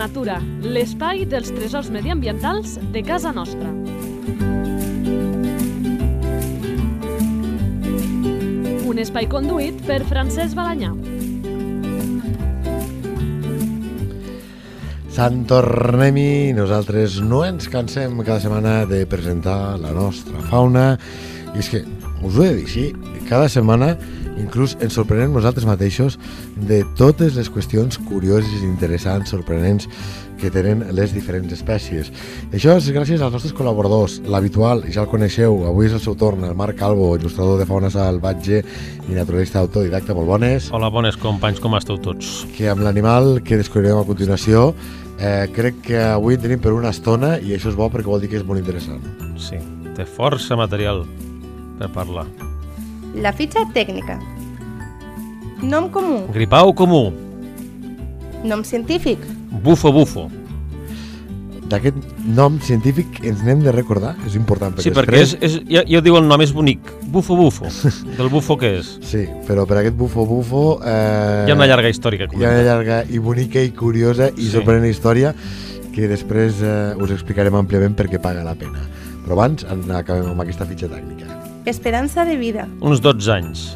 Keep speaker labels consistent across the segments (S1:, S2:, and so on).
S1: natura, l'espai dels tresors mediambientals de casa nostra. Un espai conduït per Francesc Balanyà.
S2: Sant tornem-hi, nosaltres no ens cansem cada setmana de presentar la nostra fauna i és que, us ho he de dir així, cada setmana inclús ens sorprenem nosaltres mateixos de totes les qüestions curioses, interessants, sorprenents que tenen les diferents espècies. Això és gràcies als nostres col·laboradors, l'habitual, ja el coneixeu, avui és el seu torn, el Marc Calvo, il·lustrador de fauna salvatge i naturalista autodidacta, molt bones.
S3: Hola, bones companys, com esteu tots?
S2: Que amb l'animal que descobrirem a continuació, eh, crec que avui en tenim per una estona i això és bo perquè vol dir que és molt interessant.
S3: Sí, té força material per parlar.
S4: La fitxa tècnica. Nom comú.
S3: Gripau comú,
S4: Nom científic.
S3: bufo bufo.
S2: D'aquest nom científic ens n'hem de recordar, és important.
S3: Sí, perquè és, és, ja, ja ho diu el nom, és bonic. Bufo bufo. Del bufo que és.
S2: Sí, però per aquest bufo bufo... Eh,
S3: Hi ha una llarga història que
S2: Hi ha una llarga i bonica i curiosa i
S3: Sí.
S2: sorprenent història que després eh, us explicarem àmpliament perquè paga la pena. Però abans acabem amb aquesta fitxa tècnica.
S4: Esperança de vida.
S3: Uns 12 anys.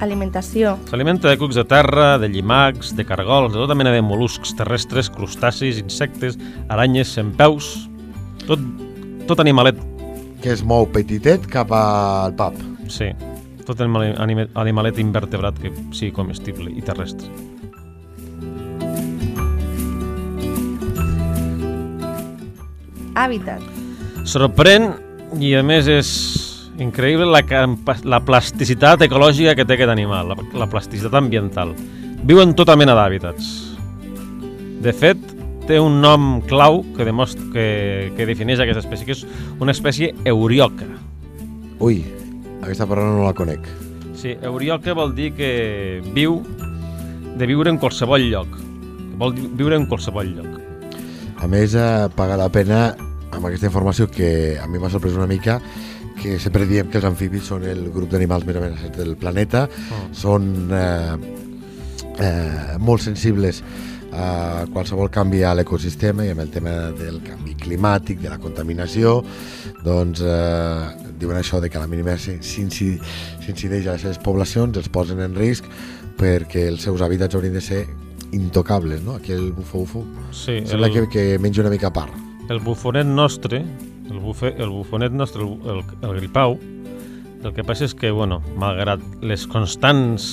S4: Alimentació.
S3: S'alimenta de cucs de terra, de llimacs, de cargols, de tota mena de mol·luscs terrestres, crustacis, insectes, aranyes, centpeus... Tot, tot animalet,
S2: Que es mou petitet cap al pap.
S3: sí. Tot animal- anime- animalet invertebrat que sigui comestible i terrestre.
S4: Hàbitat.
S3: Sorprèn i a més és increïble la, la plasticitat ecològica que té aquest animal, la, la plasticitat ambiental. Viu en tota mena d'hàbitats. De fet, té un nom clau que, demostra, que, que defineix aquesta espècie, que és una espècie eurioca.
S2: Ui, aquesta paraula no la conec.
S3: Sí, eurioca vol dir que viu de viure en qualsevol lloc. Vol dir viure en qualsevol lloc.
S2: A més, eh, paga la pena amb aquesta informació que a mi m'ha sorprès una mica que sempre diem que els amfibis són el grup d'animals més amenaçats del planeta,
S3: Oh.
S2: són eh, eh, molt sensibles a qualsevol canvi a l'ecosistema i amb el tema del canvi climàtic, de la contaminació, doncs eh, diuen això de que a la mínima s'in- s'inci- s'incideix a les seves poblacions, els posen en risc perquè els seus hàbitats haurien de ser intocables, no? Aquí el bufo-bufo
S3: Sí,
S2: sembla
S3: el-
S2: que, que menja una mica a part.
S3: el bufonet nostre, el, bufe, el bufonet nostre, el, el, el gripau, el que passa és que, bueno, malgrat les constants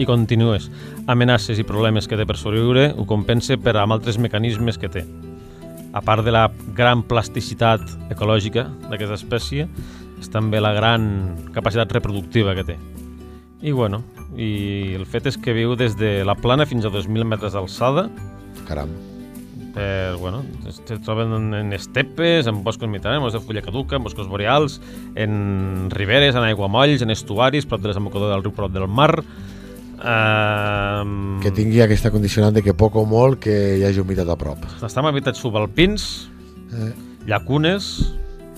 S3: i contínues amenaces i problemes que té per sobreviure, ho compensa per amb altres mecanismes que té. A part de la gran plasticitat ecològica d'aquesta espècie, és també la gran capacitat reproductiva que té. I, bueno, i el fet és que viu des de la plana fins a 2.000 metres d'alçada,
S2: Caram.
S3: Per, bueno, es troben en, en estepes, en boscos mediterranis, de fulla caduca, en boscos boreals, en riberes, en aiguamolls, en estuaris, prop de desembocador del riu, prop del mar. Uh,
S2: Que tingui aquesta condicionant de que poc o molt que hi hagi humitat a prop.
S3: Està en hàbitats subalpins,
S2: Eh,
S3: llacunes,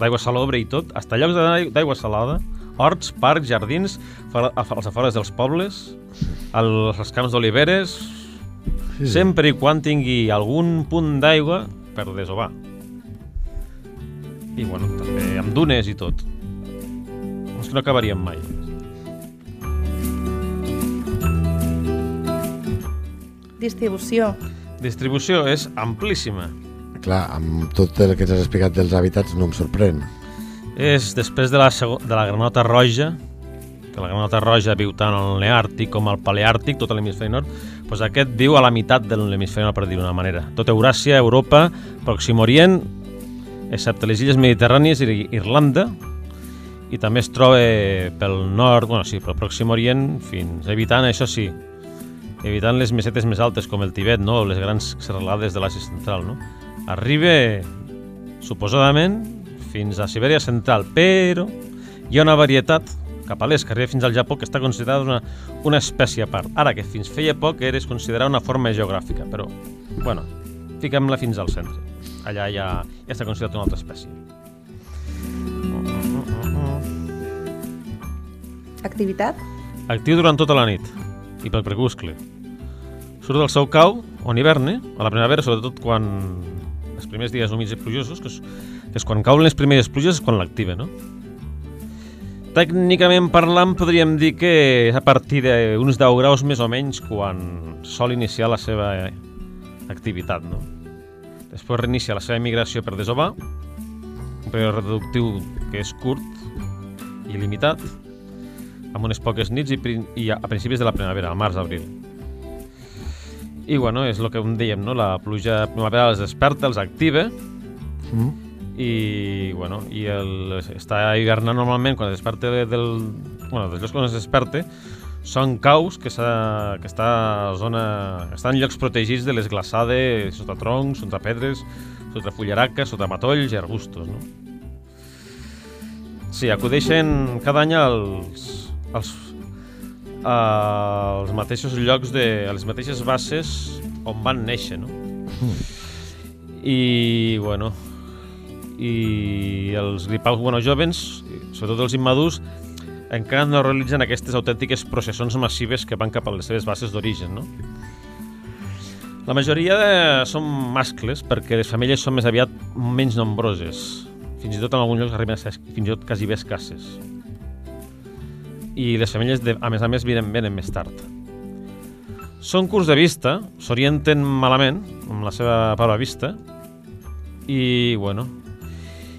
S3: d'aigua salobre i tot, hasta llocs d'aigua salada, horts, parcs, jardins, fora- als afores dels pobles, als camps d'oliveres,
S2: sí, sí.
S3: sempre i quan tingui algun punt d'aigua per desovar. I bueno, també amb dunes i tot. És que no acabaríem mai.
S4: Distribució.
S3: Distribució és amplíssima.
S2: Clar, amb tot el que ens has explicat dels hàbitats no em sorprèn.
S3: És després de la, de la granota roja, que la granota roja viu tant al Neàrtic com al Paleàrtic, tot l'hemisferi nord, doncs aquest viu a la meitat de l'hemisferi nord, per dir-ho d'una manera. Tot Euràsia, Europa, Pròxim Orient, excepte les illes mediterrànies i Irlanda, i també es troba pel nord, bueno, sí, pel Pròxim Orient, fins evitant, això sí, evitant les mesetes més altes, com el Tibet, no? o les grans serralades de l'Àsia Central. No? Arriba, suposadament, fins a Sibèria Central, però hi ha una varietat cap a l'est, que arriba fins al Japó, que està considerada una, una espècie a part. Ara, que fins feia poc eres considerada una forma geogràfica, però, bueno, fiquem-la fins al centre. Allà ja, ja està considerat una altra espècie.
S4: Activitat.
S3: Actiu durant tota la nit i pel crepuscle. surt del seu cau, on hiverna, a la primavera, sobretot quan els primers dies humits i plujosos, que és, que és quan cauen les primeres pluges, és quan l'activa, no? Tècnicament parlant, podríem dir que és a partir d'uns 10 graus més o menys quan sol iniciar la seva activitat, no? Després reinicia la seva migració per desovar, un període reproductiu que és curt i limitat, amb unes poques nits i, i a, principis de la primavera, al març-abril. I bueno, és el que em dèiem, no? La pluja primavera els desperta, els activa
S2: Mm.
S3: I, bueno, i el, està hivernant normalment quan es desperta de- del... Bueno, dels llocs quan es desperta són caus que, que està a zona, estan en llocs protegits de les glaçades sota troncs, sota pedres, sota fullaraca, sota matolls i arbustos, no? Sí, acudeixen cada any als, als, als mateixos llocs, de, a les mateixes bases on van néixer, no? I, bueno, i els gripaus bueno, jovens, sobretot els immadurs, encara no realitzen aquestes autèntiques processons massives que van cap a les seves bases d'origen, no? La majoria de, són mascles perquè les femelles són més aviat menys nombroses. Fins i tot en alguns llocs arriben a ser fins i tot quasi bé escasses. I les femelles, de, a més a més, venen, venen més tard. Són curts de vista, s'orienten malament amb la seva part a vista i, bueno,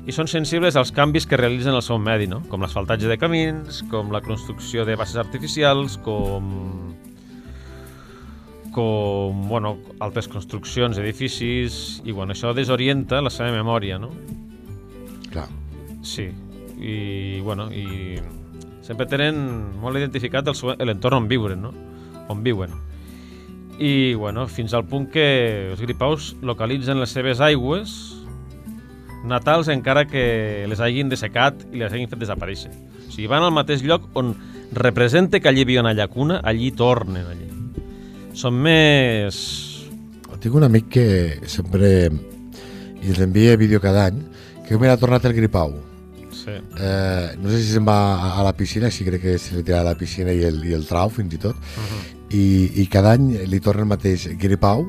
S3: i són sensibles als canvis que realitzen el seu medi, no? com l'asfaltatge de camins, com la construcció de bases artificials, com com bueno, altres construccions, edificis, i bueno, això desorienta la seva memòria, no?
S2: Clar.
S3: Sí, i bueno, i sempre tenen molt identificat l'entorn on viuen, no? On viuen. I bueno, fins al punt que els gripaus localitzen les seves aigües natals encara que les hagin dessecat i les hagin fet desaparèixer. O sigui, van al mateix lloc on representa que allí hi havia una llacuna, allí tornen allí. Són més...
S2: Tinc un amic que sempre i els envia vídeo cada any que mira, ha tornat el gripau.
S3: Sí.
S2: Eh, no sé si se'n va a, a la piscina, sí crec que se li tira a la piscina i el, i el trau fins i tot,
S3: Uh -huh.
S2: i, i cada any li torna el mateix gripau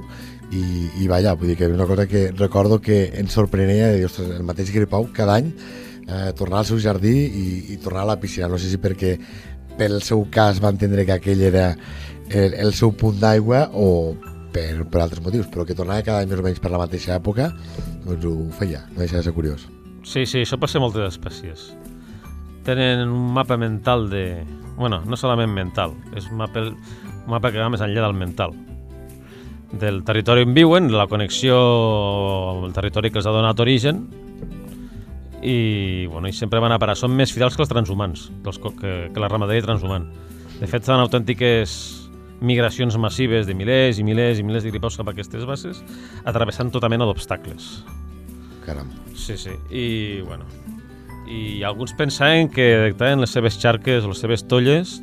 S2: i, i vaja, vull dir que una cosa que recordo que ens sorprenia de dir, ostres, el mateix gripau cada any eh, tornar al seu jardí i, i tornar a la piscina, no sé si perquè pel seu cas va entendre que aquell era el, el seu punt d'aigua o per, per altres motius, però que tornava cada any més o menys per la mateixa època doncs ho feia, no deixa de ser curiós
S3: Sí, sí, això passa a moltes espècies. Tenen un mapa mental de... Bueno, no solament mental, és un mapa, un mapa que va més enllà del mental. Del territori on viuen, la connexió amb el territori que els ha donat origen, i, bueno, i sempre van a parar. Són més fidels que els transhumans, que, els, que, que la ramaderia transhumant. De fet, fan autèntiques migracions massives de milers i milers i milers de gripaus cap a aquestes bases, atravessant tota mena d'obstacles.
S2: caram
S3: Sí, sí. I, bueno, i alguns pensaven que detectaven les seves xarques o les seves tolles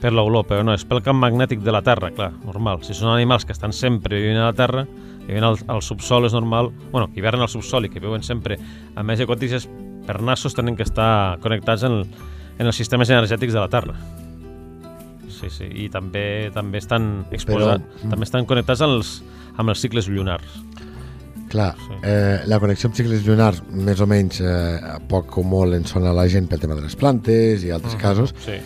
S3: per l'olor, però no, és pel camp magnètic de la Terra, clar, normal. Si són animals que estan sempre vivint a la Terra, que viuen al, al subsol és normal, bueno, que hivernen al subsol i que viuen sempre a més equatis per nassos tenen que estar connectats en, en els sistemes energètics de la Terra. Sí, sí, i també també estan exposats,
S2: mm.
S3: també estan connectats als, amb els cicles lunars.
S2: Clar,
S3: Sí.
S2: eh, la connexió amb cicles lunars més o menys eh, poc o molt en sona la gent pel tema de les plantes i altres casos.
S3: Sí.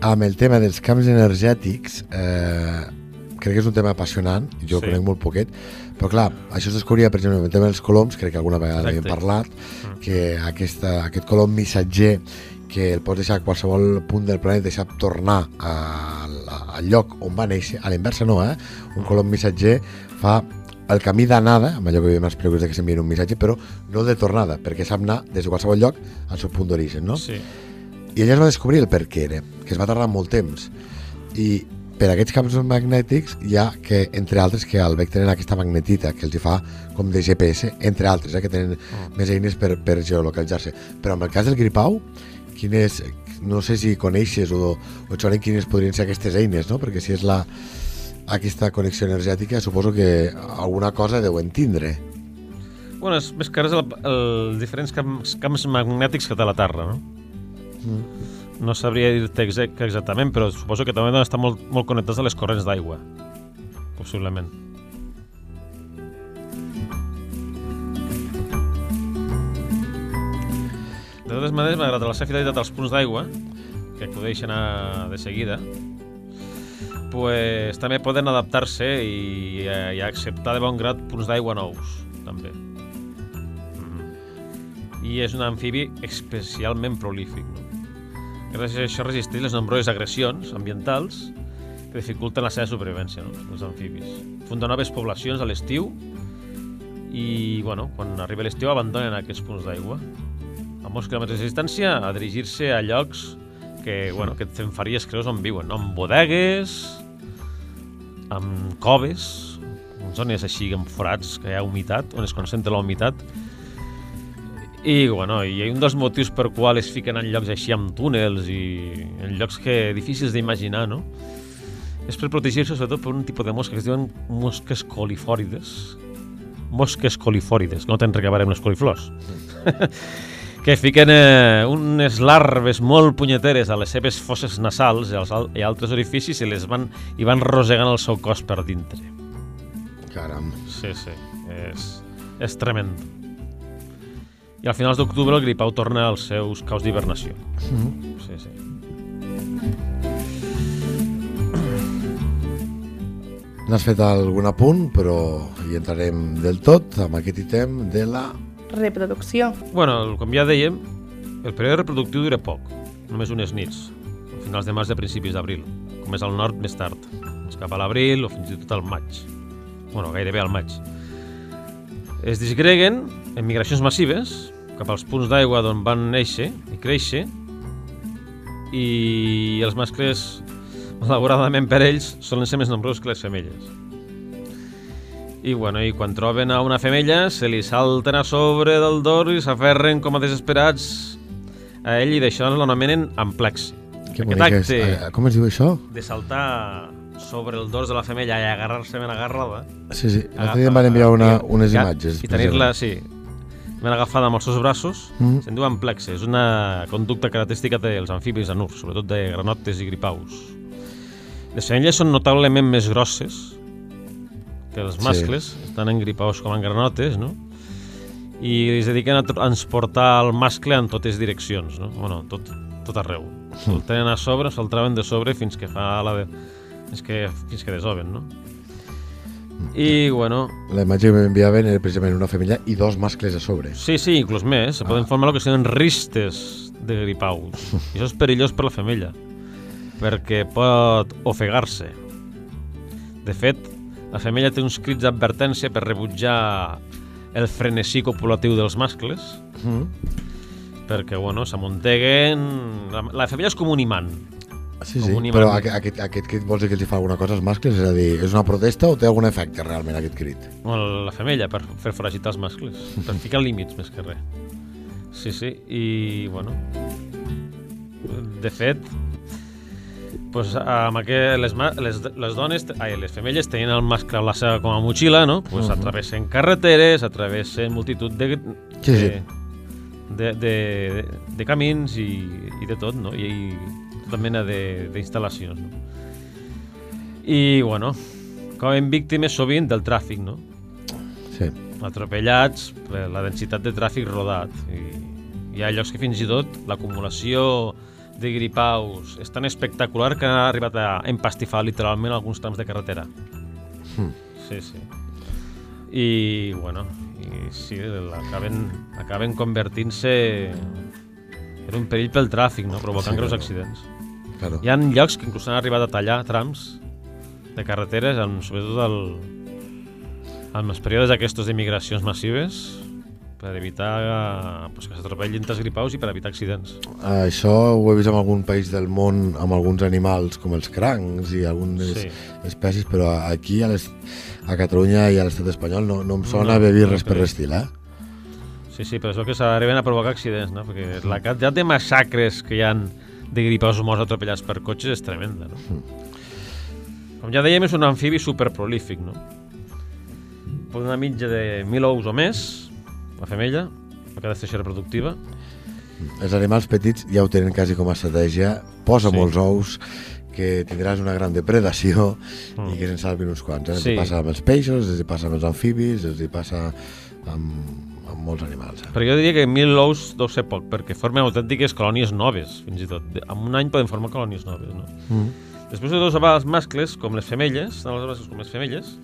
S2: Amb el tema dels camps energètics, eh, crec que és un tema apassionant, jo
S3: Sí.
S2: conec molt poquet, però clar, això es descobria, per exemple, el tema dels coloms, crec que alguna vegada n'havíem parlat,
S3: Mm.
S2: que aquesta, aquest colom missatger que el pots deixar a qualsevol punt del planeta i sap tornar al, al lloc on va néixer, a l'inversa no, eh? Un colom missatger fa el camí d'anada, amb allò que veiem als pel·lícules que s'envien un missatge, però no de tornada, perquè sap anar des de qualsevol lloc al seu punt d'origen, no?
S3: Sí.
S2: I ella es va descobrir el per què era, que es va tardar molt temps. I per aquests camps magnètics hi ha que, entre altres, que al bec tenen aquesta magnetita que els hi fa com de GPS, entre altres, eh, que tenen
S3: Mm.
S2: més eines per, per geolocalitzar-se. Però en el cas del gripau, quines, no sé si coneixes o, o et sonen quines podrien ser aquestes eines, no? Perquè si és la, aquesta connexió energètica, suposo que alguna cosa deuen tindre.
S3: Bueno, és més que res el, els diferents camps, camps magnètics que té la Terra, no? No sabria dir-te exac exactament, però suposo que també deuen estar molt, molt connectats a les corrents d'aigua. possiblement. De totes maneres, malgrat la seva fidelitat als punts d'aigua, que acudeixen a, de seguida, pues, també poden adaptar-se i, eh, i acceptar de bon grat punts d'aigua nous, també. Mm. I és un amfibi especialment prolífic. No? Gràcies a això resisteix les nombroses agressions ambientals que dificulten la seva supervivència, no? els amfibis. Funda noves poblacions a l'estiu i, bueno, quan arriba l'estiu abandonen aquests punts d'aigua. A molts quilòmetres de distància a dirigir-se a llocs que, bueno, que te'n faries creus on viuen, no? amb bodegues, amb coves, en zones així amb forats que hi ha humitat, on es concentra la humitat, i, bueno, i un dels motius per qual es fiquen en llocs així amb túnels i en llocs que difícils d'imaginar, no? És per protegir-se sobretot per un tipus de mosca que es diuen mosques colifòrides. Mosques colifòrides, que no tenen res a veure amb les coliflors. que fiquen eh, unes larves molt punyeteres a les seves fosses nasals i, als, al- i altres orificis i les van, i van rosegant el seu cos per dintre.
S2: Caram.
S3: Sí, sí, és, és tremend. I al finals d'octubre el gripau torna als seus caus d'hibernació.
S2: Mm.
S3: Sí, sí.
S2: N'has fet algun apunt, però hi entrarem del tot amb aquest ítem de la...
S4: Reproducció.
S3: Bueno, el- com ja dèiem, el període reproductiu dura poc, només unes nits, a finals de març i a principis d'abril, com és al nord més tard, més cap a l'abril o fins i tot al maig. bueno, gairebé al maig. Es disgreguen en migracions massives cap als punts d'aigua d'on van néixer i créixer i els mascles, malauradament per ells, solen ser més nombrosos que les femelles. I, bueno, i quan troben a una femella, se li salten a sobre del dor i s'aferren com a desesperats a ell i d'això l'anomenen amplexi.
S2: Que
S3: Aquest
S2: bonic és.
S3: acte
S2: Eh, Com es diu això?
S3: de saltar sobre el dors de la femella i agarrar-se ben agarrada
S2: Sí, sí. L'altre dia em van enviar una, unes imatges.
S3: i tenir-la, sí, ben agafada amb els seus braços,
S2: Mm.
S3: se'n diu amplexe. És una conducta característica dels amfibis anurs, sobretot de granotes i gripaus. Les femelles són notablement més grosses que els
S2: Sí.
S3: mascles, estan en gripaus com en granotes, no? I es dediquen a transportar el mascle en totes direccions, no? Bueno, tot, tot arreu. Se'l tenen a sobre, se'l trauen de sobre fins que fa la de... fins que, fins que desoben, no? I, bueno,
S2: La imatge que m'enviaven era precisament una femella i dos mascles a sobre.
S3: Sí, sí, inclús més. Se poden formar el que són ristes de gripaus. I això és perillós per la femella, perquè pot ofegar-se. De fet, la femella té uns crits d'advertència per rebutjar el frenesí copulatiu dels mascles,
S2: Mm.
S3: perquè, bueno, s'amunteguen... La, la femella és com un imant.
S2: Sí, sí, però aquest, aquest, aquest crit vols dir que els hi fa alguna cosa als mascles? És a dir, és una protesta o té algun efecte realment aquest crit?
S3: Bueno, la femella, per fer foragitar els mascles. Per ficar límits, més que res. Sí, sí, i, bueno... De fet, pues, amb aquest, les, les, les dones, ai, les femelles tenien el mascle a la seva com a motxilla, no? Pues
S2: Mhm.
S3: atravessen carreteres, atravessen multitud de,
S2: Sí, sí.
S3: de, de, de, de camins i, i de tot, no? I, i tota mena de- d'instal·lacions, no? I, bueno, acaben víctimes sovint del tràfic, no?
S2: Sí.
S3: atropellats per la densitat de tràfic rodat. I hi ha llocs que fins i tot l'acumulació de gripaus és tan espectacular que ha arribat a empastifar literalment alguns trams de carretera.
S2: Mm.
S3: Sí, sí. I, bueno, i sí, acaben, acaben convertint-se en un perill pel tràfic, no? provocant
S2: Sí,
S3: greus accidents.
S2: Claro.
S3: Hi ha llocs que inclús han arribat a tallar trams de carreteres, amb, sobretot el, amb els períodes aquests de migracions massives, per evitar eh, pues, que s'atropellin els gripaus i per evitar accidents.
S2: Això ho he vist en algun país del món amb alguns animals com els crancs i algunes
S3: Sí.
S2: espècies, però aquí a, les, a Catalunya i a l'estat espanyol no, no em sona
S3: No,
S2: haver vist
S3: no
S2: res per l'estil, eh?
S3: Sí, sí, però és que s'arriben a provocar accidents, no? Perquè la quantitat de massacres que hi han de gripaus morts atropellats per cotxes és tremenda, no? Com ja dèiem, és un amfibi superprolífic, no? Pot una mitja de 1.000 ous o més, la femella, a cada estació reproductiva.
S2: Els animals petits ja ho tenen quasi com a estratègia, posa
S3: Sí.
S2: molts ous que tindràs una gran depredació
S3: Mm.
S2: i que se'n salvin uns quants. Eh?
S3: Sí.
S2: Sí. passa amb els peixos, els passa amb els amfibis, els passa amb, amb molts animals. Eh?
S3: Però jo diria que 1.000 ous deu ser poc, perquè formen autèntiques colònies noves, fins i tot. En un any poden formar colònies noves, no?
S2: Mm.
S3: Després de dos ovals mascles, com les femelles, tant els mascles com les femelles,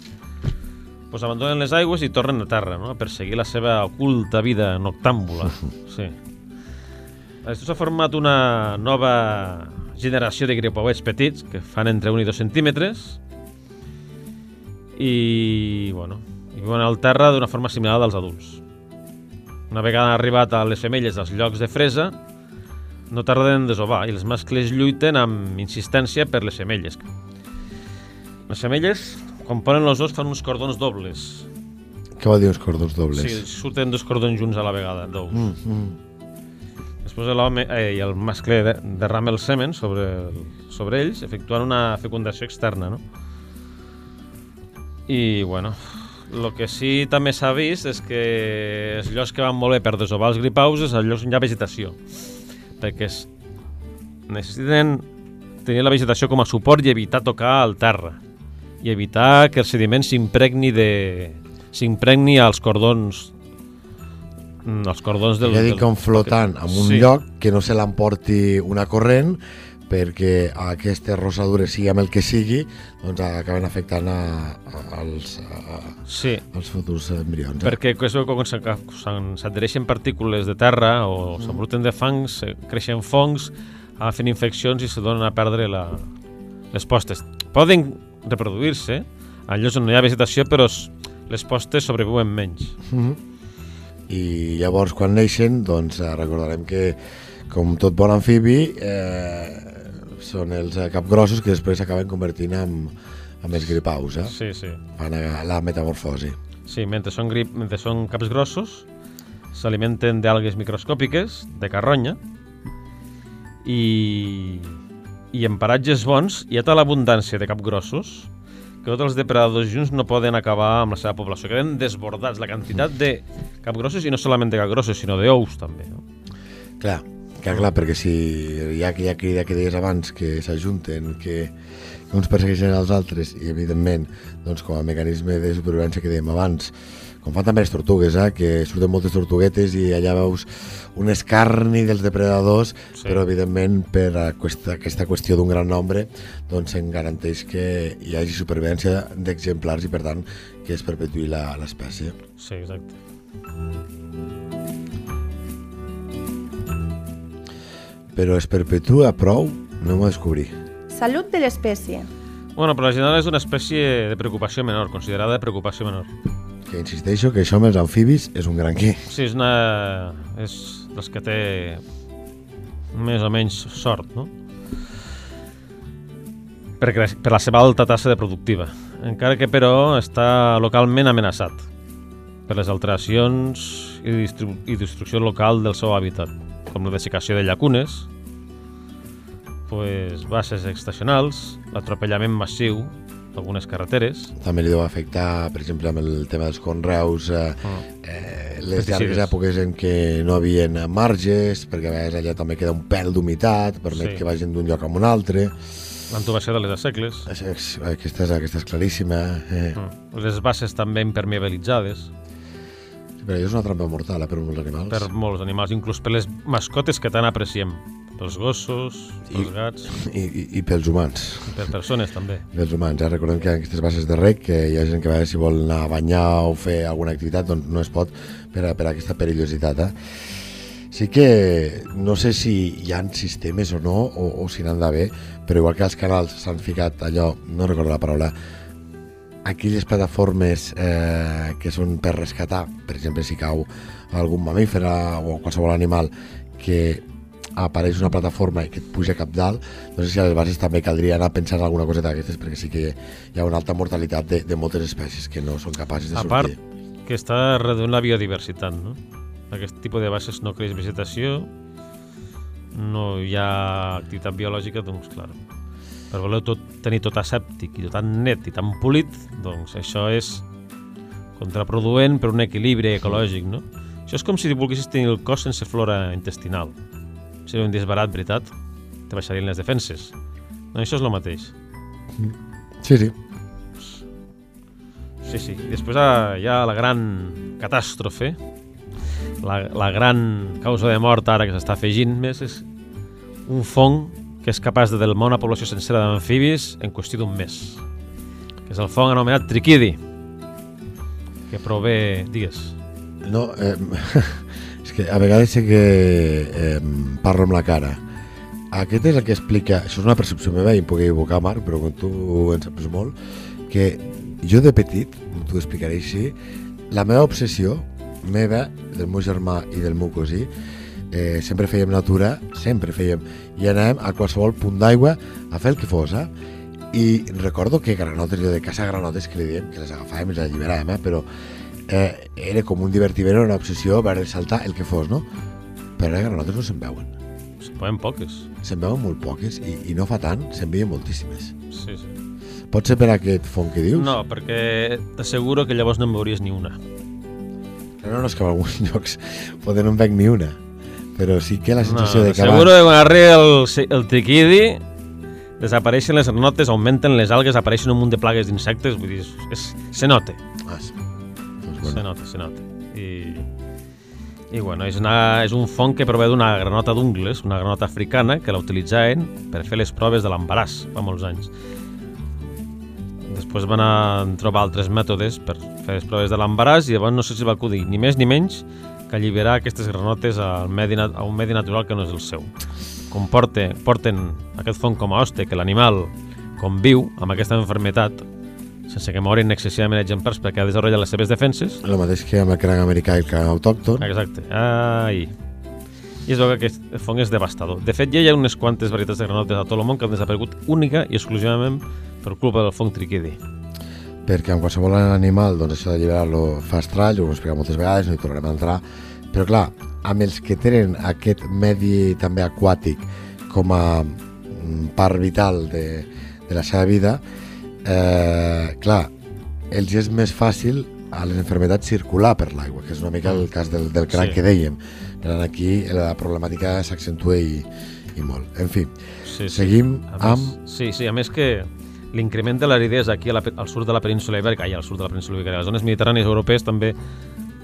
S3: pues abandonen les aigües i tornen a terra, no? a perseguir la seva oculta vida noctàmbula. Sí. Després s'ha format una nova generació de gripauets petits, que fan entre 1 i 2 centímetres, i, bueno, i viuen al terra d'una forma similar als adults. Una vegada han arribat a les femelles als llocs de fresa, no tarden en desovar i els mascles lluiten amb insistència per les femelles. Les femelles, quan ponen els ous, fan uns cordons dobles.
S2: Què vol dir uns cordons dobles?
S3: Sí, surten dos cordons junts a la vegada, d'ous. Mm.
S2: Mm.
S3: Després l'home eh, i el mascle de- derrama el semen sobre, el, sobre ells, efectuant una fecundació externa, no? I, bueno, el que sí també s'ha vist és que els llocs que van molt bé per desovar els gripaus és els llocs on hi ha vegetació, perquè es necessiten tenir la vegetació com a suport i evitar tocar el terra. I evitar que el sediment s'impregni de s'impregni als cordons mm, als cordons del...
S2: Ja dic
S3: del-
S2: com flotant en un
S3: Sí.
S2: lloc que no se l'emporti una corrent perquè aquestes rosadures, sigui amb el que sigui, doncs acaben afectant a, a, als, a,
S3: Sí,
S2: als futurs embrions. Eh?
S3: perquè veu que quan s'adhereixen partícules de terra o s'embruten de fangs, eh, creixen fongs, fent infeccions i se donen a perdre la, les postes. Poden reproduir-se en llocs on no hi ha vegetació, però les postes sobreviuen menys.
S2: Mhm. I llavors, quan neixen, doncs eh, recordarem que, com tot bon amfibi, eh, són els eh, capgrossos que després s'acaben convertint en, en els gripaus, eh?
S3: Sí, sí.
S2: Fan eh, la metamorfosi.
S3: Sí, mentre són, grip, mentre són caps grossos, s'alimenten d'algues microscòpiques, de carronya, i, i en paratges bons hi ha tal abundància de capgrossos que tots els depredadors junts no poden acabar amb la seva població. Queden desbordats la quantitat de capgrossos, i no solament de capgrossos, sinó d'ous també. No?
S2: Clar, clar, clar, perquè si hi ha aquella crida que deies abans, que s'ajunten, que, que uns persegueixen els altres, i evidentment, doncs, com a mecanisme de supervivència que dèiem abans, com fan també les tortugues, eh, que surten moltes tortuguetes i allà veus un escarni dels depredadors,
S3: Sí.
S2: però evidentment per aquesta, aquesta qüestió d'un gran nombre doncs se'n garanteix que hi hagi supervivència d'exemplars i per tant que es perpetuï la- l'espècie.
S3: Sí, exacte.
S2: Però es perpetua prou? No m'ho descobrir.
S4: Salut de l'espècie.
S3: Bueno, però la general és una espècie de preocupació menor, considerada de preocupació menor.
S2: Que insisteixo que això amb els amfibis és un gran qui.
S3: Sí, és una... és dels que té més o menys sort, no? Per, per la seva alta tassa de productiva, encara que però està localment amenaçat per les alteracions i, distru i destrucció local del seu hàbitat, com la dessecació de llacunes, pues, bases estacionals, l'atropellament massiu d'algunes carreteres,
S2: També li deu afectar, per exemple, amb el tema dels conreus, eh, eh, les
S3: Pesticides.
S2: llargues èpoques en què no havien marges, perquè a vegades allà també queda un pèl d'humitat, permet
S3: Sí.
S2: que vagin d'un lloc a un altre.
S3: l'entubació de les
S2: és- Aquesta és, aquesta és claríssima. Eh?
S3: Mm. Les bases també impermeabilitzades
S2: Però és una trampa mortal eh, per molts animals.
S3: per molts animals, inclús per les mascotes que tant apreciem. Pels gossos, pels
S2: I-
S3: gats,
S2: I, i, I pels humans.
S3: i per persones també.
S2: dels humans. Eh? Recordem que en aquestes bases de rec que hi ha gent que a vegades si vol anar a banyar o fer alguna activitat doncs no es pot per, a, per a aquesta perillositat. Eh? Sí que no sé si hi han sistemes o no, o, o si n'han d'haver, però igual que els canals s'han ficat allò, no recordo la paraula, aquelles plataformes eh, que són per rescatar, per exemple, si cau algun mamífer o qualsevol animal que apareix una plataforma i que et puja cap dalt, no sé si a les bases també caldria anar pensant en alguna cosa d'aquestes perquè sí que hi ha una alta mortalitat de, de moltes espècies que no són capaces de
S3: A part,
S2: sortir.
S3: que està reduint la biodiversitat, no? Aquest tipus de bases no creix vegetació, no hi ha activitat biològica, doncs, clar, per voler tot, tenir tot asèptic i tot tan net i tan polit, doncs això és contraproduent per un equilibri ecològic, no? Això és com si volguessis tenir el cos sense flora intestinal. Seria un disbarat, veritat? Te baixarien les defenses. No, això és el mateix.
S2: Sí, sí.
S3: Sí, sí. I després hi ha la gran catàstrofe, la, la gran causa de mort ara que s'està afegint més és un fong que és capaç de delmar una població sencera d'amfibis en qüestió d'un mes, que és el fong anomenat triquidi, que prové, digues,
S2: No, eh, és que a vegades sé que eh, parlo amb la cara. Aquest és el que explica, això és una percepció meva i em puc equivocar, Marc, però com tu en saps molt, que jo de petit, t'ho explicaré així, la meva obsessió, meva, del meu germà i del meu cosí, eh, sempre fèiem natura, sempre fèiem, i anàvem a qualsevol punt d'aigua a fer el que fos, eh? I recordo que granotes, jo de casa granotes que li diem, que les agafàvem i les alliberàvem, eh? però eh, era com un divertiment, una obsessió per saltar el que fos, no? Però ara granotes no se'n veuen.
S3: se'n poden poques.
S2: Se'n veuen molt poques i, i no fa tant, se'n veien moltíssimes.
S3: Sí, sí.
S2: Pot ser per aquest fong que dius?
S3: No, perquè t'asseguro que llavors no en veuries ni una.
S2: No, no, és que en alguns llocs poder no en veig ni una. Però sí que la sensació de que
S3: Seguro que quan arriba el, el triquidi desapareixen les granotes, augmenten les algues, apareixen un munt de plagues d'insectes, vull dir, és, se nota,
S2: Ah, sí. Doncs
S3: se
S2: bueno.
S3: nota, se nota. I, i bueno, és, una, és un fong que prové d'una granota d'ungles, una granota africana, que la utilitzaven per fer les proves de l'embaràs fa molts anys. Després van a trobar altres mètodes per fer les proves de l'embaràs i llavors no sé si va acudir ni més ni menys que alliberar aquestes granotes al medi, a un medi natural que no és el seu. Com porte, porten aquest fong com a hoste, que l'animal conviu amb aquesta enfermetat sense que morin excessivament exemplars perquè ha desenvolupat les seves defenses.
S2: El mateix que amb el cranc americà i el cranc autòcton.
S3: Exacte. Ai. I es veu que aquest fong és devastador. De fet, ja hi ha unes quantes varietats de granotes a tot el món que han desaparegut única i exclusivament per culpa del fong triquidi.
S2: Perquè amb qualsevol animal doncs això d'alliberar-lo fa estrany, ho hem explicat moltes vegades, no hi tornarem a entrar, però clar, amb els que tenen aquest medi també aquàtic com a mm, part vital de, de la seva vida, eh, clar, els és més fàcil a les enfermetats circular per l'aigua, que és una mica el cas del, del cranc
S3: Sí.
S2: que dèiem. Per tant, aquí la problemàtica s'accentua i, i molt. En fi,
S3: Sí,
S2: seguim
S3: A
S2: amb...
S3: més, sí, sí, a més que l'increment de l'aridesa aquí a la, al sud de la península ibèrica, ai, al sud de la península ibèrica, a les zones mediterrànies europees també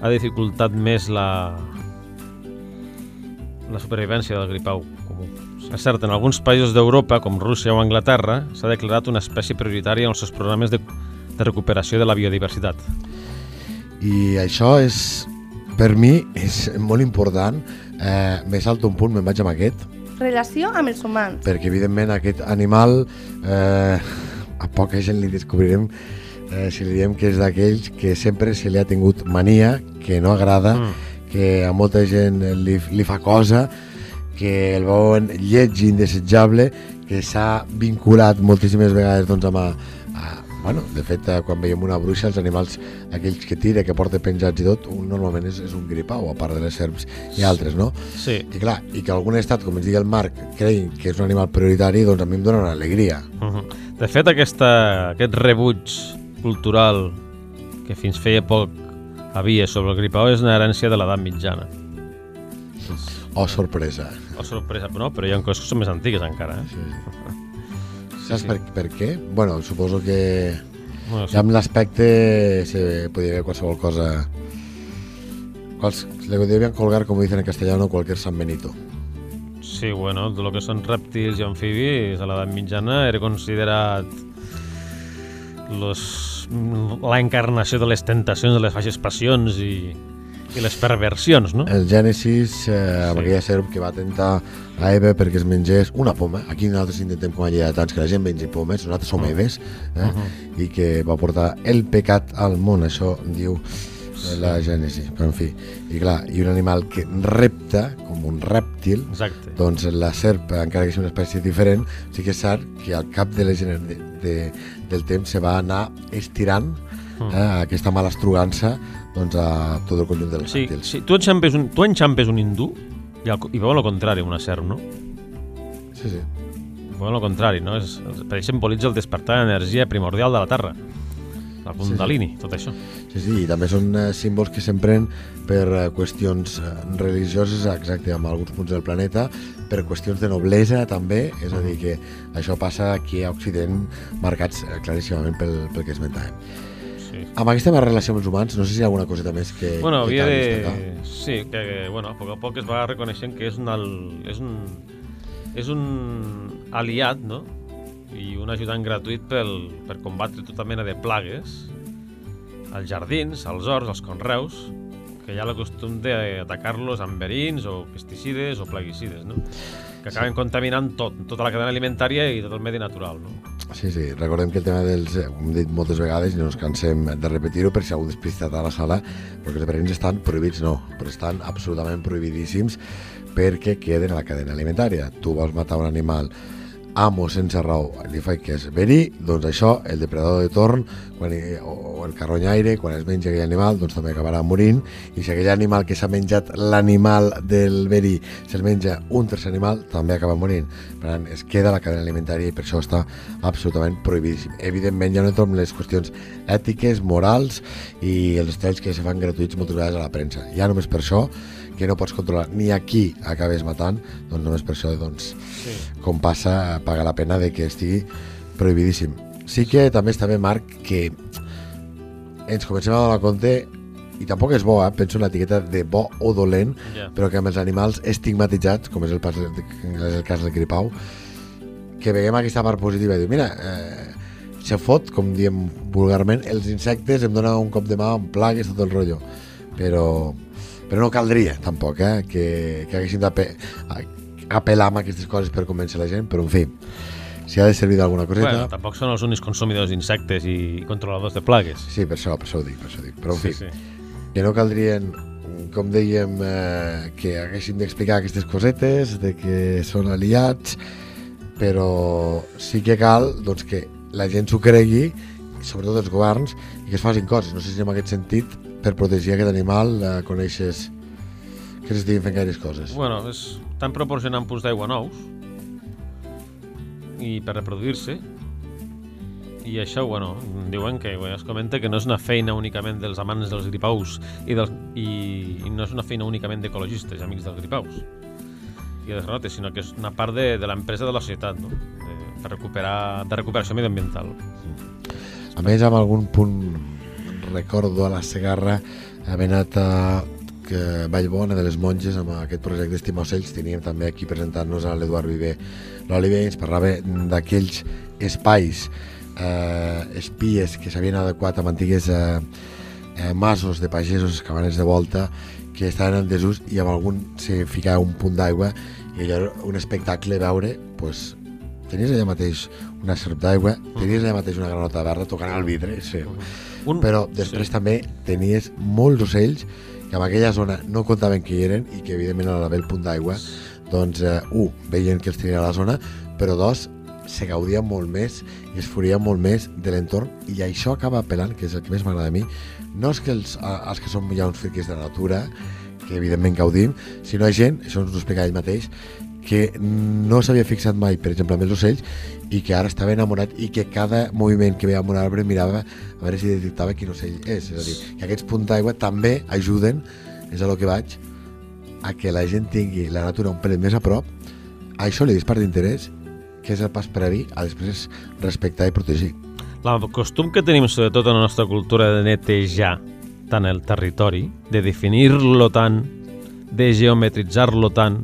S3: ha dificultat més la la supervivència del gripau comú. És cert, en alguns països d'Europa, com Rússia o Anglaterra, s'ha declarat una espècie prioritària en els seus programes de, de recuperació de la biodiversitat.
S2: I això és, per mi, és molt important. Eh, me salto un punt, me'n vaig amb aquest,
S4: Relació amb els humans.
S2: perquè evidentment aquest animal eh, a poca gent li descobrirem eh, si li diem que és d'aquells que sempre se li ha tingut mania, que no agrada,
S3: Mm.
S2: que a molta gent li, li fa cosa, que el veuen lleig i indesitjable, que s'ha vinculat moltíssimes vegades doncs, amb a, a, bueno, de fet, eh, quan veiem una bruixa, els animals, aquells que tira, que porta penjats i tot, un normalment és, és un gripau, a part de les serps i altres, no?
S3: Sí,
S2: I clar, i que algun estat, com ens digui el Marc, creguin que és un animal prioritari, doncs a mi em dona una alegria.
S3: Mhm. De fet, aquesta, aquest rebuig cultural que fins feia poc havia sobre el gripau és una herència de l'edat mitjana.
S2: Oh, sorpresa.
S3: O sorpresa, no, però hi ha coses que són més antigues encara. Eh?
S2: Sí. Saps per, per què? Bueno, suposo que
S3: Bueno, sí.
S2: ja amb l'aspecte se podria haver qualsevol cosa... Quals, le podrían colgar, como dicen en castellano, cualquier San Benito.
S3: sí, bueno, de lo que són rèptils i amfibis a l'edat mitjana era considerat los, la encarnació de les tentacions, de les baixes passions i, i les perversions, no?
S2: El Gènesis, eh, amb
S3: Sí.
S2: aquella serp que va tentar a Eva perquè es mengés una poma. Aquí nosaltres intentem com a lleidatans que la gent mengi pomes, nosaltres som
S3: Mm.
S2: Eves, eh? i que va portar el pecat al món, això diu la Gènesis, però en fi. I clar, i un animal que repta, com un rèptil,
S3: Exacte.
S2: doncs la serp, encara que sigui una espècie diferent, sí que és cert que al cap de, les, de, de, del temps se va anar estirant
S3: Mm.
S2: eh, aquesta mala estrugança doncs, a tot el conjunt dels
S3: Sí,
S2: rèptils.
S3: sí, tu enxampes un, tu enxampes un hindú i, al, i veuen el contrari, una serp, no?
S2: sí, sí.
S3: Veuen el contrari, no? És, per això simbolitza el despertar d'energia primordial de la Terra. la Kundalini, tot això.
S2: Sí, sí, i també són eh, símbols que s'empren per eh, qüestions eh, religioses, exacte, en alguns punts del planeta, per qüestions de noblesa també, és a dir, que això passa aquí a Occident marcats eh, claríssimament pel, pel que esmentàvem.
S3: Sí.
S2: Amb aquesta meva relació amb els humans, no sé si hi ha alguna coseta més que,
S3: Bueno,
S2: que
S3: havia de...
S2: destacar.
S3: Sí, que, que, bueno, a poc a poc es va reconeixent que és un, al- és un, és un aliat, no? I un ajudant gratuït pel, per combatre tota mena de plagues als jardins, als horts, als conreus, que hi ha el costum d'atacar-los amb verins o pesticides o plaguicides, no? Que acaben contaminant tot, tota la cadena alimentària i tot el medi natural, no?
S2: Sí, sí, recordem que el tema dels, eh, ho hem dit moltes vegades i no ens cansem de repetir-ho per si algú despistat a la sala, perquè els verins estan prohibits, no, però estan absolutament prohibidíssims perquè queden a la cadena alimentària. Tu vols matar un animal amo sense raó, li fa que és verí, doncs això, el depredador de torn quan, o, el carronyaire, quan es menja aquell animal, doncs també acabarà morint, i si aquell animal que s'ha menjat l'animal del verí se'l menja un tercer animal, també acaba morint. Per tant, es queda la cadena alimentària i per això està absolutament prohibidíssim. Evidentment, ja no entro en les qüestions ètiques, morals i els estells que se fan gratuïts moltes vegades a la premsa. Ja només per això, que no pots controlar ni a qui acabes matant, doncs només per això, doncs,
S3: Sí.
S2: com passa, paga la pena de que estigui prohibidíssim. Sí que també està bé, Marc, que ens comencem a donar compte, i tampoc és bo, eh? penso en l'etiqueta de bo o dolent,
S3: Ja.
S2: però que amb els animals estigmatitzats, com és el, pas, és el cas del gripau, que veiem aquesta part positiva i diu, mira, eh, se fot, com diem vulgarment, els insectes em donen un cop de mà amb plagues, tot el rotllo. Però, però no caldria, tampoc, eh, que, que haguéssim d'apel·lar amb aquestes coses per convèncer la gent, però en fi, si ha de servir d'alguna coseta...
S3: Bueno, tampoc són els únics consumidors d'insectes i controladors de plagues.
S2: Sí, per això, per això ho dic, per això ho dic. Però en fi,
S3: Sí, sí.
S2: que no caldrien, com dèiem, eh, que haguéssim d'explicar aquestes cosetes, de que són aliats, però sí que cal doncs, que la gent s'ho cregui, sobretot els governs, i que es facin coses. No sé si en aquest sentit, per protegir aquest animal, eh, coneixes que s'estiguin fent gaires coses.
S3: Bueno, és, estan proporcionant punts d'aigua nous i per reproduir-se i això, bueno, diuen que bueno, es comenta que no és una feina únicament dels amants dels gripaus i, dels, i, i no és una feina únicament d'ecologistes amics dels gripaus i de granotes, sinó que és una part de, de l'empresa de la societat, no? De, per recuperar, de recuperació medioambiental.
S2: A més, amb algun punt recordo a la Segarra haver anat a que Vallbona de les Monges amb aquest projecte Estima Ocells teníem també aquí presentant-nos a l'Eduard Viver l'Oliver ens parlava d'aquells espais eh, espies que s'havien adequat amb antigues eh, eh, masos de pagesos, cabanes de volta que estaven en desús i amb algun se ficava un punt d'aigua i allò era un espectacle veure pues, tenies allà mateix una serp d'aigua, tenies allà mateix una granota verda tocant al vidre, sí.
S3: Un,
S2: però després també tenies molts ocells que en aquella zona no comptaven que hi eren i que evidentment a l'haver el punt d'aigua doncs, eh, un, veien que els tenia a la zona, però dos, se gaudia molt més i es foria molt més de l'entorn i això acaba apel·lant, que és el que més m'agrada a mi, no és que els, els que som ja uns friquis de la natura, que evidentment gaudim, sinó ha gent, això ens ho explica ell mateix, que no s'havia fixat mai, per exemple, amb els ocells i que ara estava enamorat i que cada moviment que veia en un arbre mirava a veure si detectava quin ocell és. És a dir, que aquests punts d'aigua també ajuden, és a lo que vaig, a que la gent tingui la natura un pel més a prop, a això li dispara d'interès, que és el pas previ a després respectar i protegir.
S3: El costum que tenim, sobretot en la nostra cultura, de netejar tant el territori, de definir-lo tant, de geometritzar-lo tant,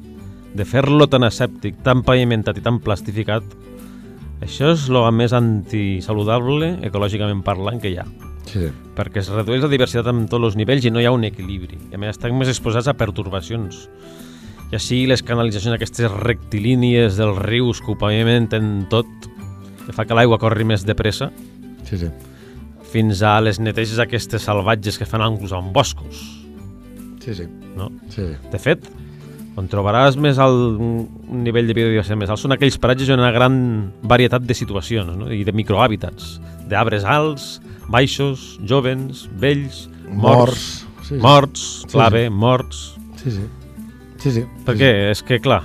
S3: de fer-lo tan asèptic, tan pavimentat i tan plastificat, això és el més antisaludable, ecològicament parlant, que hi ha.
S2: Sí.
S3: Perquè es redueix la diversitat en tots els nivells i no hi ha un equilibri. I a més estem més exposats a pertorbacions. I així les canalitzacions, aquestes rectilínies dels rius que ho pavimenten tot, que fa que l'aigua corri més de pressa,
S2: sí, sí.
S3: fins a les neteges aquestes salvatges que fan inclús en boscos.
S2: Sí, sí.
S3: No?
S2: sí, sí.
S3: De fet, on trobaràs més un nivell de biodiversitat més alt són aquells paratges on hi ha una gran varietat de situacions no? i de microhàbitats, d'arbres alts, baixos, jovens, vells, morts,
S2: Sí, sí.
S3: morts,
S2: Sí,
S3: clave, morts...
S2: Sí, sí. Sí, sí.
S3: Perquè és que, clar,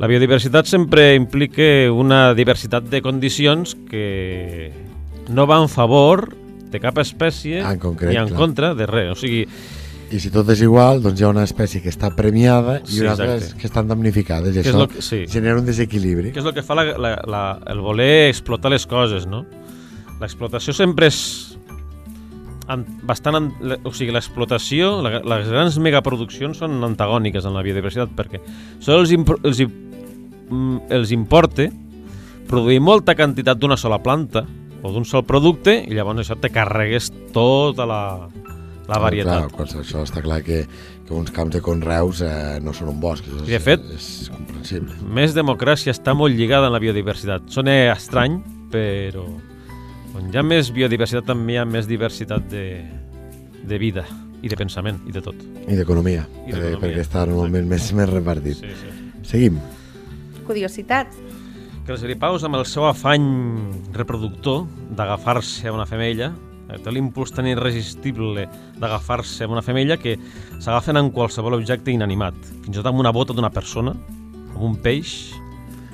S3: la biodiversitat sempre implica una diversitat de condicions que no va en favor de cap espècie
S2: En concret,
S3: ni en
S2: clar.
S3: contra de res. O sigui,
S2: I si tot és igual, doncs hi ha una espècie que està premiada i
S3: Sí,
S2: unes altres
S3: exacte.
S2: que estan damnificades. I
S3: Que
S2: això
S3: que- sí.
S2: genera un desequilibri.
S3: que és el que fa la, la, la, el voler explotar les coses, no? L'explotació sempre és an, bastant... O sigui, l'explotació, la, les grans megaproduccions són antagòniques en la biodiversitat perquè això els, impro- els, mm, els importa produir molta quantitat d'una sola planta o d'un sol producte i llavors això te carregues tota la, la varietat.
S2: Clar, això està clar que, que uns camps de conreus eh, no són un bosc. Això
S3: I de
S2: és,
S3: fet-
S2: és comprensible.
S3: Més democràcia està molt lligada en la biodiversitat. Sona estrany, però on hi ha més biodiversitat també hi ha més diversitat de, de vida i de pensament i de tot.
S2: I d'economia, perquè, perquè està normalment més, més repartit.
S3: Sí, sí.
S2: Seguim.
S4: Curiositats.
S3: Que els gripaus, amb el seu afany reproductor d'agafar-se a una femella, eh, té l'impuls tan irresistible d'agafar-se a una femella que s'agafen en qualsevol objecte inanimat, fins i tot amb una bota d'una persona, amb un peix,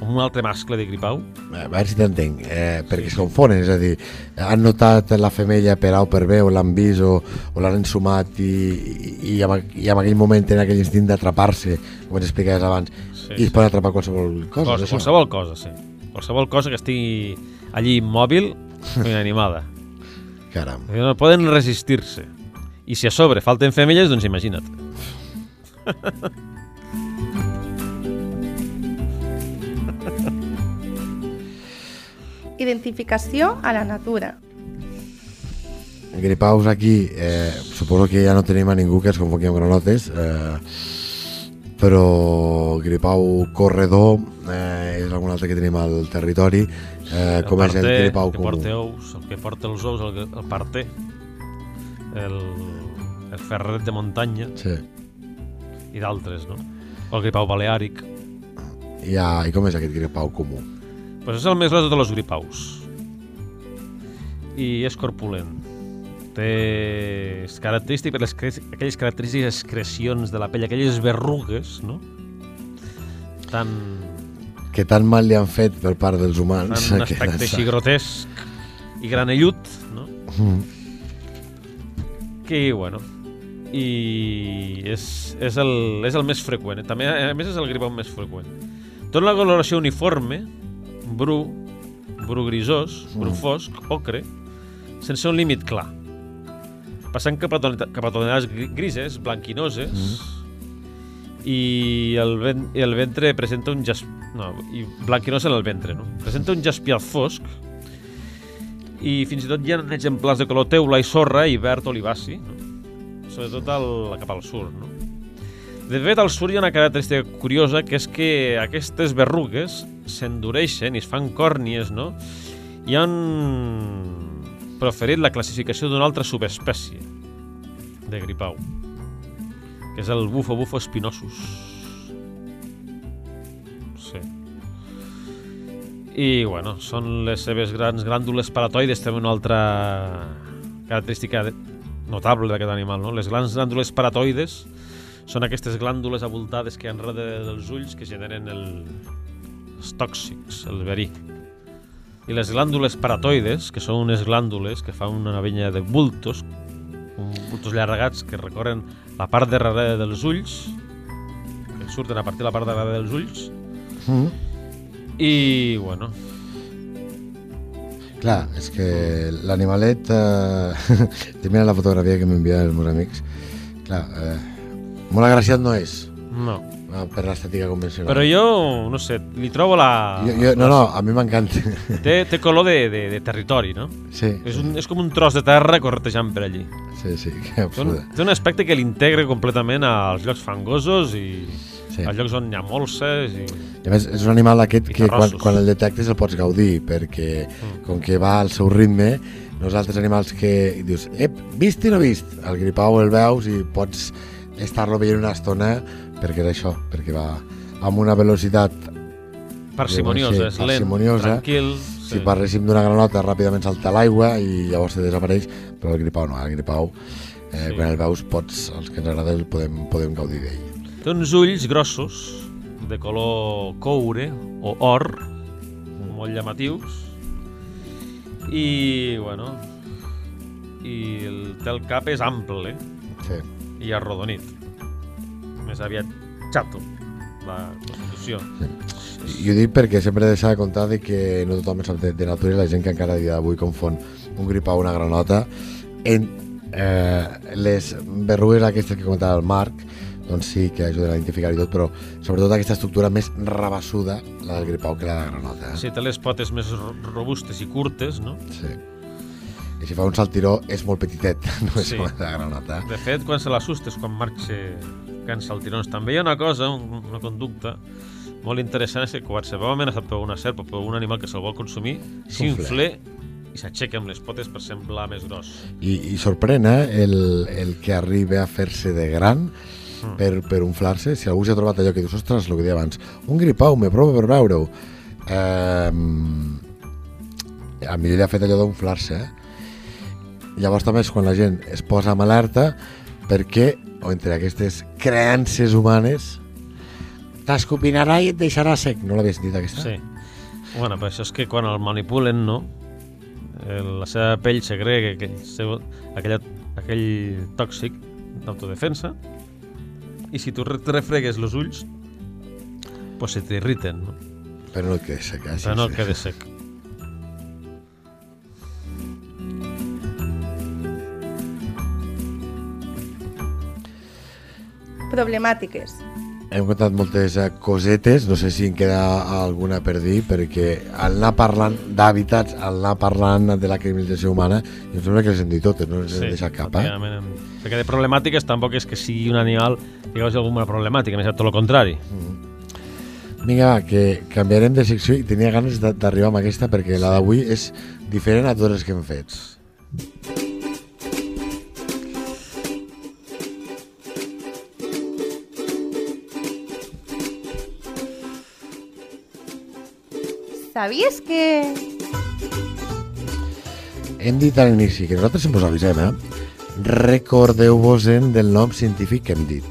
S3: amb un altre mascle de gripau.
S2: A veure si t'entenc, eh, perquè es confonen, és a dir, han notat la femella per A o per B, o l'han vist o, o l'han ensumat i, i, i, en, aqu- i en aquell moment tenen aquell instint d'atrapar-se, com ens explicaves abans,
S3: Sí,
S2: i es pot atrapar qualsevol cosa.
S3: Cosa, qualsevol cosa, sí. Qualsevol cosa que estigui allí immòbil inanimada.
S2: Caram.
S3: No poden resistir-se. I si a sobre falten femelles, doncs imagina't.
S4: Identificació a la natura.
S2: Gripaus aquí, eh, suposo que ja no tenim a ningú que es confongui amb granotes, eh, però gripau corredor eh, és algun altre que tenim al territori, eh, com és el
S3: que
S2: comú.
S3: porta ous, el que porta els ous, el, el parter, el, el ferret de muntanya
S2: Sí.
S3: i d'altres, no? El gripau baleàric.
S2: I, ah, I com és aquest gripau comú?
S3: Pues és el més gros de tots els gripaus. I és corpulent. Té... És característic per les aquelles característiques excrecions de la pell, aquelles verrugues, no? Tan,
S2: Que tan mal li han fet per part dels humans.
S3: tan un aspecte així grotesc i granellut, no?
S2: Mm.
S3: Que, bueno, i és, és, el, és el més freqüent. També, a més, és el gripau més freqüent. Té una coloració uniforme, bru, bru grisós, bru
S2: Mm.
S3: fosc, ocre, sense un límit clar. Passant cap a, tonalitat- cap a tonalitats gri- grises, blanquinoses,
S2: Mm.
S3: I, el, ven, i el ventre presenta un jas... No, i blanquinós en el ventre, no? Presenta un jaspiat fosc i fins i tot hi ha exemplars de color teula i sorra i verd olivaci, no? sobretot al, cap al sud. No? De fet, al sud hi ha una característica curiosa, que és que aquestes verrugues s'endureixen i es fan còrnies, no? I han proferit la classificació d'una altra subespècie de gripau, que és el bufo bufo espinosus. Sí. I, bueno, són les seves grans glàndules paratoides, també una altra característica notable d'aquest animal, no? Les grans glàndules paratoides són aquestes glàndules abultades que hi ha enrere dels ulls que generen el, els tòxics, el verí. I les glàndules paratoides, que són unes glàndules que fan una venya de bultos, bultos llargats que recorren la part de darrere dels ulls, que surten a partir de la part de darrere dels ulls,
S2: Mm.
S3: i, bueno,
S2: Clar, és que l'animalet... Eh, T'he mirat la fotografia que m'enviaven els meus amics. Clar, eh, molt agraciat no és,
S3: no.
S2: Per l'estètica convencional.
S3: Però jo, no sé, li trobo la...
S2: Jo, jo, no, no, a mi m'encanta.
S3: Té, té color de, de, de territori, no?
S2: Sí,
S3: És, un, és com un tros de terra corretejant per allí.
S2: sí, sí, que
S3: Té un,
S2: absurda.
S3: té un aspecte que l'integra completament als llocs fangosos i
S2: Sí.
S3: als llocs on hi ha molses i...
S2: I a més, és un animal aquest que quan, quan el detectes el pots gaudir, perquè
S3: Mm.
S2: com que va al seu ritme, no els altres animals que dius, ep, vist i no vist, el gripau el veus i pots estar-lo veient una estona perquè és això, perquè va amb una velocitat,
S3: Parsimoniosa, és
S2: Sí,
S3: lent, tranquil...
S2: si parléssim d'una granota ràpidament salta a l'aigua i llavors te desapareix, però el gripau no, el gripau eh,
S3: Sí.
S2: quan el veus pots, els que ens agrada el podem, podem gaudir d'ell.
S3: Té uns ulls grossos, de color coure o or, molt llamatius, i, bueno, i el, té el cap és ample
S2: Sí.
S3: i arrodonit. Més aviat xato, la constitució.
S2: I ho dic perquè sempre he de comptar de que no tothom sap de, de natura i la gent que encara a dia d'avui confon un gripau o una granota en eh, les berrugues aquestes que comentava el Marc doncs sí que ajuden a identificar i tot però sobretot aquesta estructura més rabassuda la del gripau que la de la granota eh?
S3: Sí, té les potes més ro- robustes i curtes, no?
S2: sí. i si fa un saltiró és molt petitet no és
S3: Sí.
S2: la granota
S3: De fet, quan se l'assusta és quan marxa cansa el tirons. També hi ha una cosa, un, una conducta molt interessant, és que quan se veu amenaçat per una serp o per un animal que se'l vol consumir, s'infle i s'aixeca amb les potes per semblar més gros.
S2: I, i sorprèn eh, el, el que arriba a fer-se de gran
S3: Mm.
S2: per, per inflar-se. Si algú s'ha trobat allò que dius, ostres, el que deia abans, un gripau, me provo per veure-ho. Eh, a mi li ha fet allò d'inflar-se. Eh? Llavors també és quan la gent es posa en alerta perquè, o entre aquestes creences humanes, t'escopinarà i et deixarà sec. No l'havies dit aquesta?
S3: Sí. Bueno, però això és que quan el manipulen, no? La seva pell segrega aquell, seu, aquella, aquell tòxic d'autodefensa i si tu te refregues els ulls pues se t'irriten, no?
S2: Però no et quedes sec. Sí,
S3: Però no
S2: sí.
S3: quede sec.
S4: Problemàtiques.
S2: Hem contat moltes eh, cosetes, no sé si en queda alguna per dir, perquè al anar parlant d'hàbitats, al anar parlant de la criminalització humana, em sembla que les hem dit totes, no ens hem deixat cap, eh?
S3: Perquè de problemàtiques tampoc és que sigui un animal que causi alguna problemàtica, més tot el contrari.
S2: Vinga, va, que canviarem de secció i tenia ganes d'arribar amb aquesta perquè la d'avui és diferent a totes les que hem fet.
S4: Sabies que...
S2: Hem dit a l'inici que nosaltres sempre us avisem, eh? Recordeu-vos-en del nom científic que hem dit.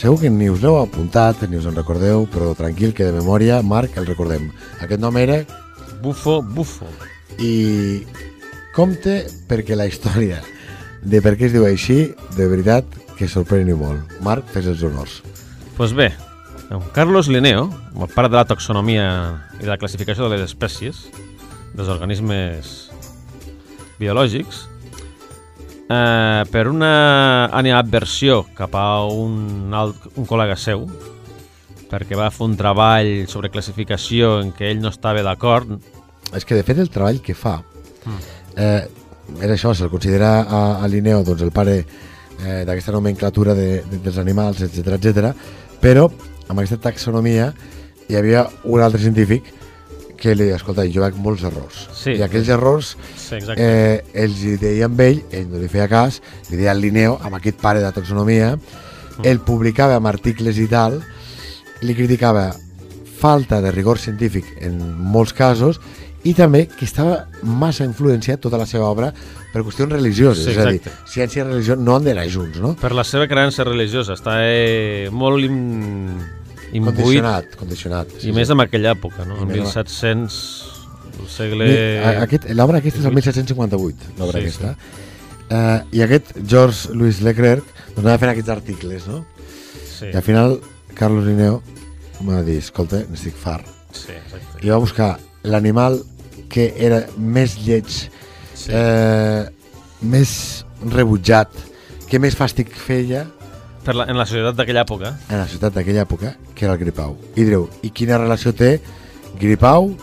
S2: Segur que ni us l'heu apuntat, ni us en recordeu, però tranquil, que de memòria, Marc, el recordem. Aquest nom era
S3: Bufo, bufo.
S2: i compte perquè la història de per què es diu així, de veritat que sorprèn i molt. Marc, fes els honors.
S3: Pues bé, Carlos Linneo, el pare de la taxonomia i de la classificació de les espècies, dels organismes biològics, eh, per una animadversió cap a un, alt, un col·lega seu, perquè va fer un treball sobre classificació en què ell no estava d'acord,
S2: És que, de fet, el treball que fa eh, era això, se'l considera a, a Linneo doncs, el pare eh, d'aquesta nomenclatura de, de, dels animals, etc etc. però amb aquesta taxonomia hi havia un altre científic que li deia, escolta, jo veig molts errors.
S3: Sí.
S2: I aquells errors
S3: sí, exacte,
S2: eh, ells li deien amb ell, ell no li feia cas, li deia al Linneo, amb aquest pare de taxonomia, el publicava amb articles i tal, li criticava falta de rigor científic en molts casos i també que estava massa influenciat tota la seva obra per qüestions religioses,
S3: Sí,
S2: és a dir, ciència i religió no han d'anar junts, no?
S3: per la seva creença religiosa, està eh, molt imbuït
S2: Condicionat, condicionat.
S3: I més en aquella època, no?
S2: I
S3: En
S2: més
S3: 1700, el segle...
S2: Aquest, l'obra aquesta és el 1758, l'obra
S3: Sí,
S2: aquesta. Eh, I aquest George Louis Leclerc doncs anava fent aquests articles, no?
S3: Sí,
S2: I al final Carlos Linneo m'ha dit, escolta, n'estic fart.
S3: sí, exacte.
S2: I va buscar l'animal que era més lleig,
S3: Sí.
S2: eh, més rebutjat, que més fàstic feia
S3: Per la, en la societat d'aquella època,
S2: en la ciutat d'aquella època, que era el gripau. I direu, i quina relació té Gripau,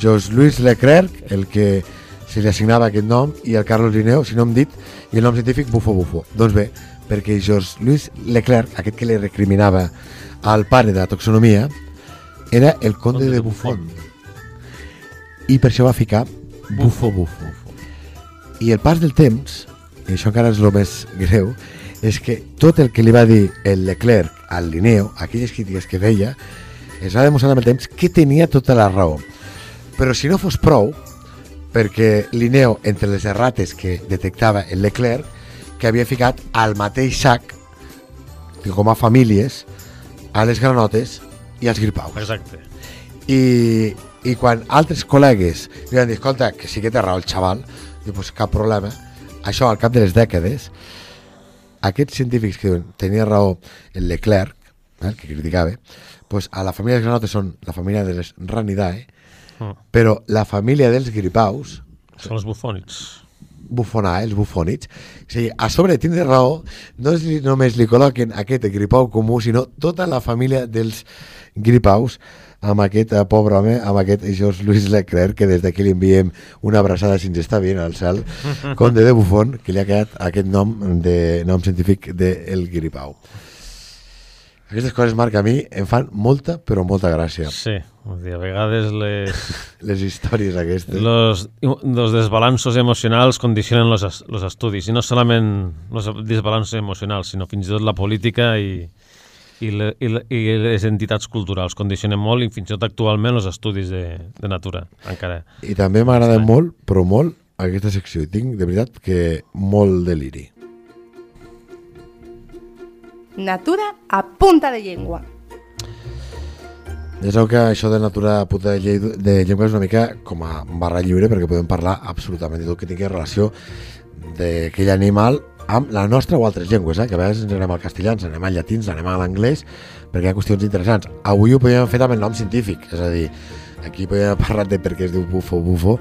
S2: George Louis Leclerc, el que se li assignava aquest nom, i el Carlos Linneo, si no hem dit, i el nom científic Bufo Bufo. Doncs bé, perquè George Louis Leclerc, aquest que li recriminava al pare de la taxonomia, era el conde de Buffon. I per això va ficar Bufo Bufo. I el pas del temps, i això encara és el més greu, és que tot el que li va dir el Leclerc al Linneo, aquelles crítiques que feia, es va demostrar amb el temps que tenia tota la raó. Però si no fos prou, perquè Linneo, entre les errates que detectava el Leclerc, que havia ficat al mateix sac, com a famílies, a les granotes i als gripaus.
S3: exacte.
S2: I, i quan altres col·legues li van dir, escolta, que sí que té raó el xaval, diu, pues cap problema, això al cap de les dècades, aquests científics que diuen tenia raó el Leclerc, eh, el que criticava, pues a la família dels granotes són la família de les Ranidae,
S3: Mm.
S2: però la família dels gripaus,
S3: Són els bufònics.
S2: bufonar, els bufònids. O sigui, a sobre tindre raó, no és només li col·loquen aquest gripau comú, sinó tota la família dels gripaus amb aquest eh, pobre home, amb aquest George Louis Leclerc, que des d'aquí li enviem una abraçada si ens està veient al cel, conde de Buffon, que li ha quedat aquest nom de nom científic del gripau. Aquestes coses, Marc, a mi em fan molta, però molta gràcia.
S3: Sí, dir, a vegades les,
S2: Les històries aquestes.
S3: los, los desbalanços emocionals condicionen los, los estudis, i no solament los desbalanços emocionals, sinó fins i tot la política i, i, le, i, le, i les entitats culturals condicionen molt i fins i tot actualment els estudis de, de natura, encara.
S2: I també m'agrada molt, però molt, aquesta secció. I tinc, de veritat, que molt deliri.
S4: Natura a punta de llengua.
S2: Ja sabeu que això de natura puta de, llei, de llengua és una mica com a barra lliure perquè podem parlar absolutament de tot que tingui relació d'aquell animal amb la nostra o altres llengües, eh? que a vegades ens anem al castellà, ens anem al llatí, ens anem a l'anglès, perquè hi ha qüestions interessants. Avui ho podíem haver fet amb el nom científic, és a dir, aquí podíem haver parlat de per què es diu bufo bufo,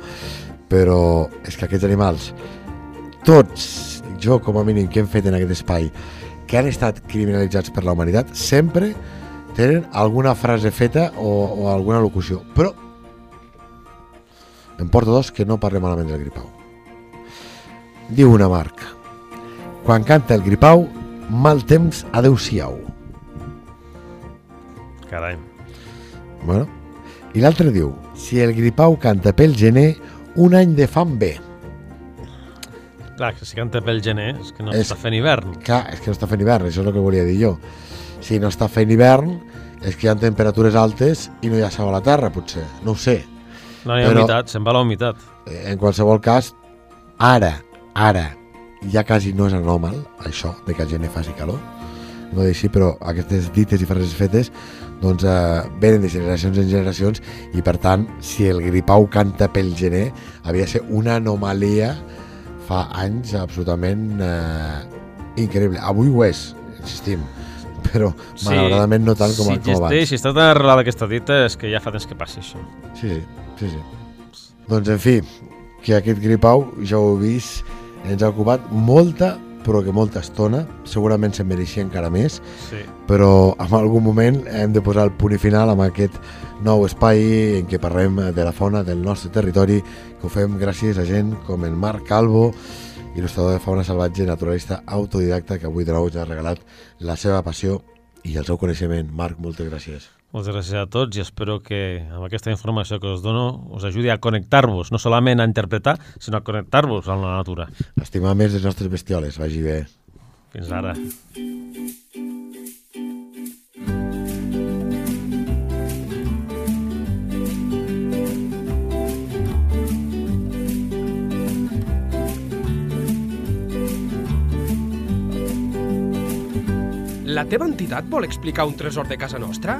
S2: però és que aquests animals, tots, jo com a mínim que hem fet en aquest espai, que han estat criminalitzats per la humanitat, sempre tenen alguna frase feta o, o alguna locució. Però em porto dos que no parlem malament del gripau. Diu una marca. Quan canta el gripau, mal temps, adeu-siau.
S3: Carai.
S2: Bueno. I l'altre diu, si el gripau canta pel gener, un any de fam ve.
S3: Clar, que si canta pel gener és que no
S2: És-
S3: està fent hivern.
S2: Clar, és que no està fent hivern, això és el que volia dir jo. Si no està fent hivern, és que hi ha temperatures altes i no hi ha sal a la terra, potser. No ho sé.
S3: No hi ha
S2: Però-
S3: humitat, se'n va la humitat.
S2: En qualsevol cas, ara, ara, ja quasi no és anòmal, això, de que el gener faci calor. No així, però aquestes dites i frases fetes doncs, eh, venen de generacions en generacions i, per tant, si el gripau canta pel gener, havia de ser una anomalia fa anys absolutament eh, increïble. Avui ho és, insistim, però malauradament no tant com,
S3: si
S2: com abans.
S3: si està tan arrelada aquesta dita, és que ja fa temps que passi això.
S2: Sí, sí, sí, sí. Doncs, en fi, que aquest gripau, ja ho he vist, ens ha ocupat molta, però que molta estona. Segurament se'n mereixia encara més,
S3: Sí.
S2: però en algun moment hem de posar el punt i final amb aquest nou espai en què parlem de la fauna del nostre territori, que ho fem gràcies a gent com el Marc Calvo, il·lustrador de fauna salvatge, naturalista autodidacta, que avui de nou ens ha regalat la seva passió i el seu coneixement. Marc, moltes gràcies.
S3: Moltes gràcies a tots i espero que amb aquesta informació que us dono us ajudi a connectar-vos, no solament a interpretar, sinó a connectar-vos amb la natura.
S2: Estimar més les nostres bestioles, vagi bé.
S3: Fins ara.
S5: La teva entitat vol explicar un tresor de casa nostra?